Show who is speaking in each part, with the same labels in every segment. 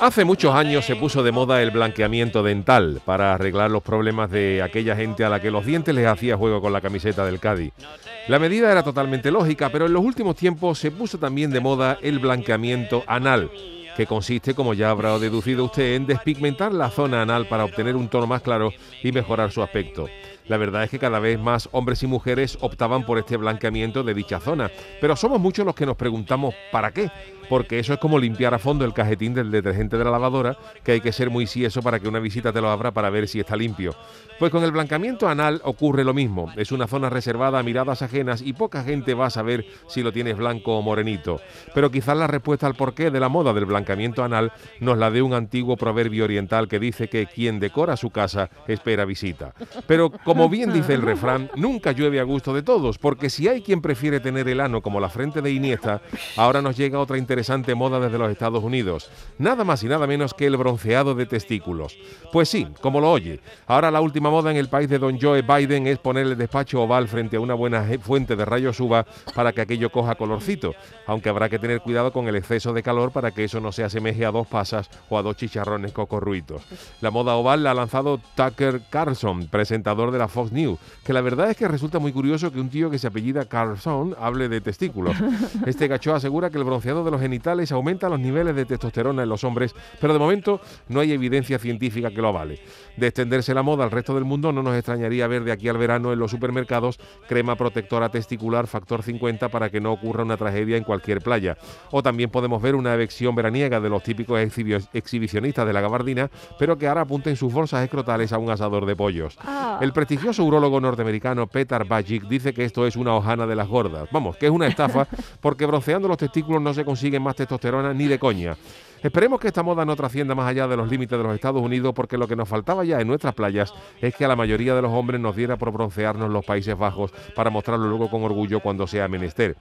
Speaker 1: Hace muchos años se puso de moda el blanqueamiento dental para arreglar los problemas de aquella gente a la que los dientes les hacía juego con la camiseta del Cádiz. La medida era totalmente lógica, pero en los últimos tiempos se puso también de moda el blanqueamiento anal, que consiste, como ya habrá deducido usted, en despigmentar la zona anal para obtener un tono más claro y mejorar su aspecto. La verdad es que cada vez más hombres y mujeres optaban por este blanqueamiento de dicha zona, pero somos muchos los que nos preguntamos ¿para qué? Porque eso es como limpiar a fondo el cajetín del detergente de la lavadora, que hay que ser muy sieso para que una visita te lo abra para ver si está limpio. Pues con el blancamiento anal ocurre lo mismo. Es una zona reservada a miradas ajenas y poca gente va a saber si lo tienes blanco o morenito. Pero quizás la respuesta al porqué de la moda del blancamiento anal nos la dé un antiguo proverbio oriental que dice que quien decora su casa espera visita. Pero como bien dice el refrán, nunca llueve a gusto de todos, porque si hay quien prefiere tener el ano como la frente de Iniesta, ahora nos llega otra interesante interesante moda desde los Estados Unidos. Nada más y nada menos que el bronceado de testículos. Pues sí, como lo oye. Ahora la última moda en el país de don Joe Biden es poner el despacho oval frente a una buena fuente de rayos UVA para que aquello coja colorcito. Aunque habrá que tener cuidado con el exceso de calor para que eso no se asemeje a dos pasas o a dos chicharrones cocorruitos. La moda oval la ha lanzado Tucker Carlson, presentador de la Fox News, que la verdad es que resulta muy curioso que un tío que se apellida Carlson hable de testículos. Este gacho asegura que el bronceado de los genitales aumenta los niveles de testosterona en los hombres, pero de momento no hay evidencia científica que lo avale. De extenderse la moda al resto del mundo, no nos extrañaría ver de aquí al verano en los supermercados crema protectora testicular factor 50 para que no ocurra una tragedia en cualquier playa. O también podemos ver una elección veraniega de los típicos exhibicionistas de la gabardina, pero que ahora apunten sus bolsas escrotales a un asador de pollos.
Speaker 2: Ah.
Speaker 1: El prestigioso urólogo norteamericano Peter Bajic dice que esto es una hojana de las gordas. Vamos, que es una estafa porque bronceando los testículos no se consigue más testosterona ni de coña. Esperemos que esta moda no trascienda más allá de los límites de los Estados Unidos porque lo que nos faltaba ya en nuestras playas es que a la mayoría de los hombres nos diera por broncearnos los Países Bajos para mostrarlo luego con orgullo cuando sea menester.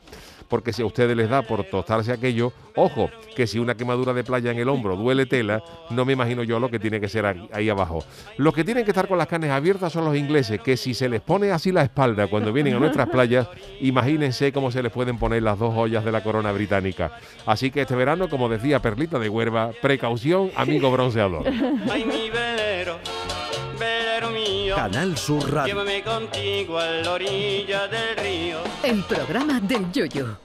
Speaker 1: Porque si a ustedes les da por tostarse aquello, ojo, que si una quemadura de playa en el hombro duele tela, no me imagino yo lo que tiene que ser ahí abajo. Los que tienen que estar con las carnes abiertas son los ingleses, que si se les pone así la espalda cuando vienen a nuestras playas, imagínense cómo se les pueden poner las dos joyas de la corona británica. Así que este verano, como decía Perlita de Huerva, precaución, amigo bronceador.
Speaker 3: Ay, mi velero, velero mío.
Speaker 4: Canal Sur Radio.
Speaker 3: Llévame contigo a la orilla del río.
Speaker 5: El programa del Yoyo.